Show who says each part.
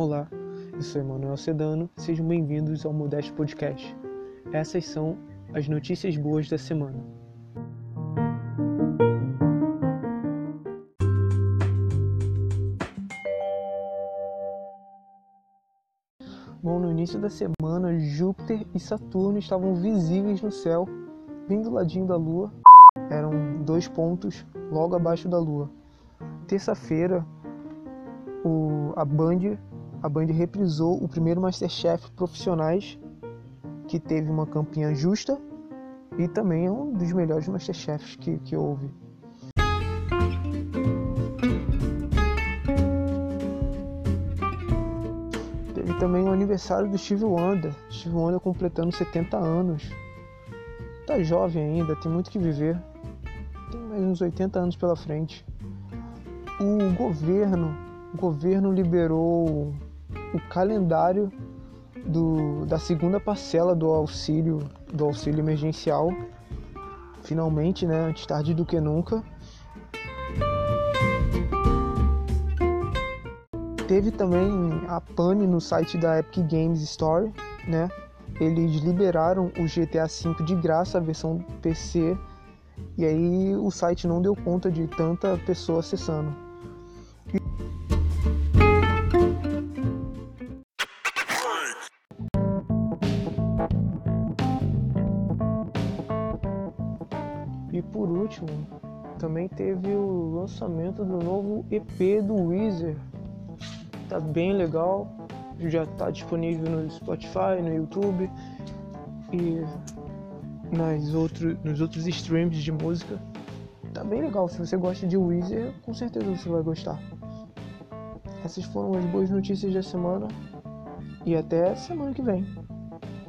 Speaker 1: Olá, eu sou Emanuel Sedano, sejam bem-vindos ao Modeste Podcast. Essas são as notícias boas da semana. Bom, no início da semana, Júpiter e Saturno estavam visíveis no céu, bem do ladinho da Lua. Eram dois pontos logo abaixo da Lua. Terça-feira, a Band a Band reprisou o primeiro Masterchef profissionais que teve uma campanha justa e também é um dos melhores Masterchefs que, que houve. Teve também o aniversário do Steve Wonder, Steve Wonder completando 70 anos. Tá jovem ainda, tem muito que viver. Tem mais uns 80 anos pela frente. O governo, o governo liberou o calendário do, da segunda parcela do auxílio do auxílio emergencial finalmente né antes tarde do que nunca. Teve também a pane no site da Epic Games Store né. Eles liberaram o GTA V de graça a versão PC e aí o site não deu conta de tanta pessoa acessando E por último, também teve o lançamento do novo EP do Weezer. Tá bem legal, já tá disponível no Spotify, no YouTube e nas outro, nos outros streams de música. Tá bem legal, se você gosta de Weezer, com certeza você vai gostar. Essas foram as boas notícias da semana e até semana que vem.